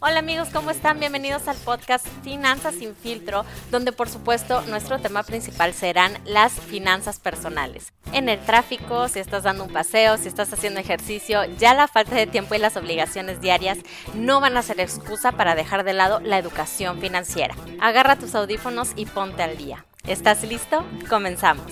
Hola amigos, ¿cómo están? Bienvenidos al podcast Finanzas sin filtro, donde por supuesto nuestro tema principal serán las finanzas personales. En el tráfico, si estás dando un paseo, si estás haciendo ejercicio, ya la falta de tiempo y las obligaciones diarias no van a ser excusa para dejar de lado la educación financiera. Agarra tus audífonos y ponte al día. ¿Estás listo? Comenzamos.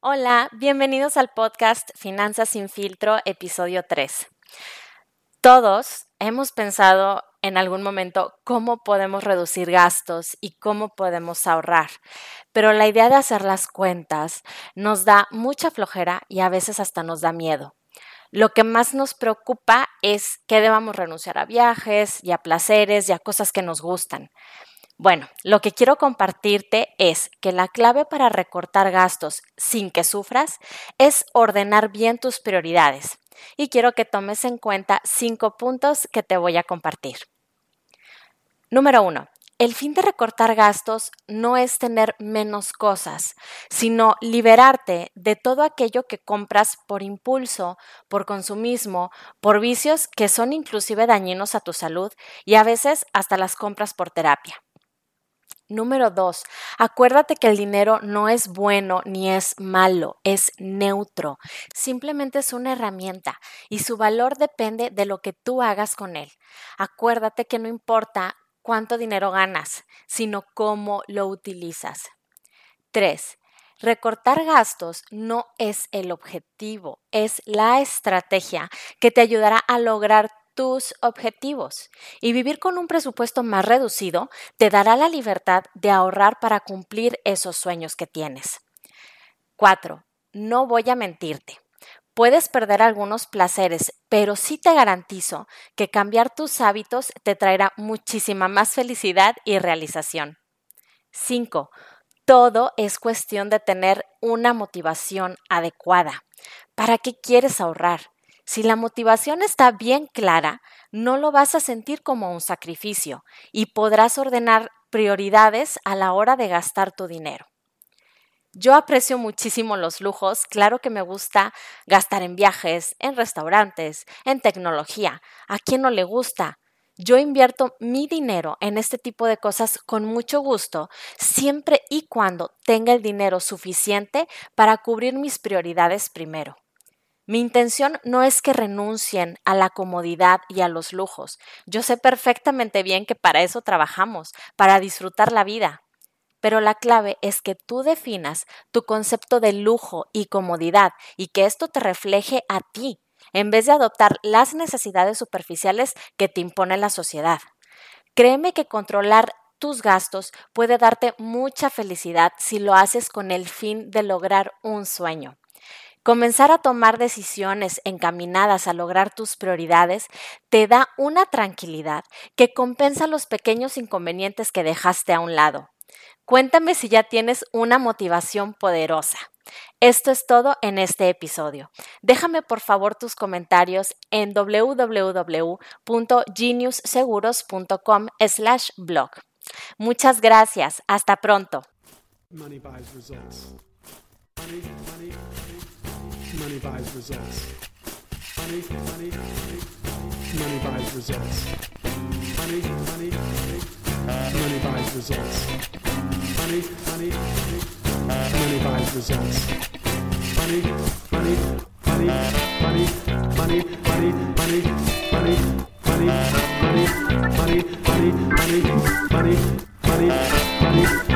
Hola, bienvenidos al podcast Finanzas sin filtro, episodio 3. Todos hemos pensado en algún momento cómo podemos reducir gastos y cómo podemos ahorrar, pero la idea de hacer las cuentas nos da mucha flojera y a veces hasta nos da miedo. Lo que más nos preocupa es que debamos renunciar a viajes y a placeres y a cosas que nos gustan. Bueno, lo que quiero compartirte es que la clave para recortar gastos sin que sufras es ordenar bien tus prioridades. Y quiero que tomes en cuenta cinco puntos que te voy a compartir. Número uno, el fin de recortar gastos no es tener menos cosas, sino liberarte de todo aquello que compras por impulso, por consumismo, por vicios que son inclusive dañinos a tu salud y a veces hasta las compras por terapia. Número dos, acuérdate que el dinero no es bueno ni es malo, es neutro. Simplemente es una herramienta y su valor depende de lo que tú hagas con él. Acuérdate que no importa cuánto dinero ganas, sino cómo lo utilizas. Tres, Recortar gastos no es el objetivo, es la estrategia que te ayudará a lograr tus objetivos. Y vivir con un presupuesto más reducido te dará la libertad de ahorrar para cumplir esos sueños que tienes. 4. No voy a mentirte. Puedes perder algunos placeres, pero sí te garantizo que cambiar tus hábitos te traerá muchísima más felicidad y realización. 5. Todo es cuestión de tener una motivación adecuada. ¿Para qué quieres ahorrar? Si la motivación está bien clara, no lo vas a sentir como un sacrificio y podrás ordenar prioridades a la hora de gastar tu dinero. Yo aprecio muchísimo los lujos, claro que me gusta gastar en viajes, en restaurantes, en tecnología. ¿A quién no le gusta? Yo invierto mi dinero en este tipo de cosas con mucho gusto, siempre y cuando tenga el dinero suficiente para cubrir mis prioridades primero. Mi intención no es que renuncien a la comodidad y a los lujos. Yo sé perfectamente bien que para eso trabajamos, para disfrutar la vida. Pero la clave es que tú definas tu concepto de lujo y comodidad y que esto te refleje a ti, en vez de adoptar las necesidades superficiales que te impone la sociedad. Créeme que controlar tus gastos puede darte mucha felicidad si lo haces con el fin de lograr un sueño. Comenzar a tomar decisiones encaminadas a lograr tus prioridades te da una tranquilidad que compensa los pequeños inconvenientes que dejaste a un lado. Cuéntame si ya tienes una motivación poderosa. Esto es todo en este episodio. Déjame por favor tus comentarios en www.geniusseguros.com slash blog. Muchas gracias. Hasta pronto. Money, money, money, money buys results. Money, money, money, money, money, money, money, money, money, money, money, money, money, money, money.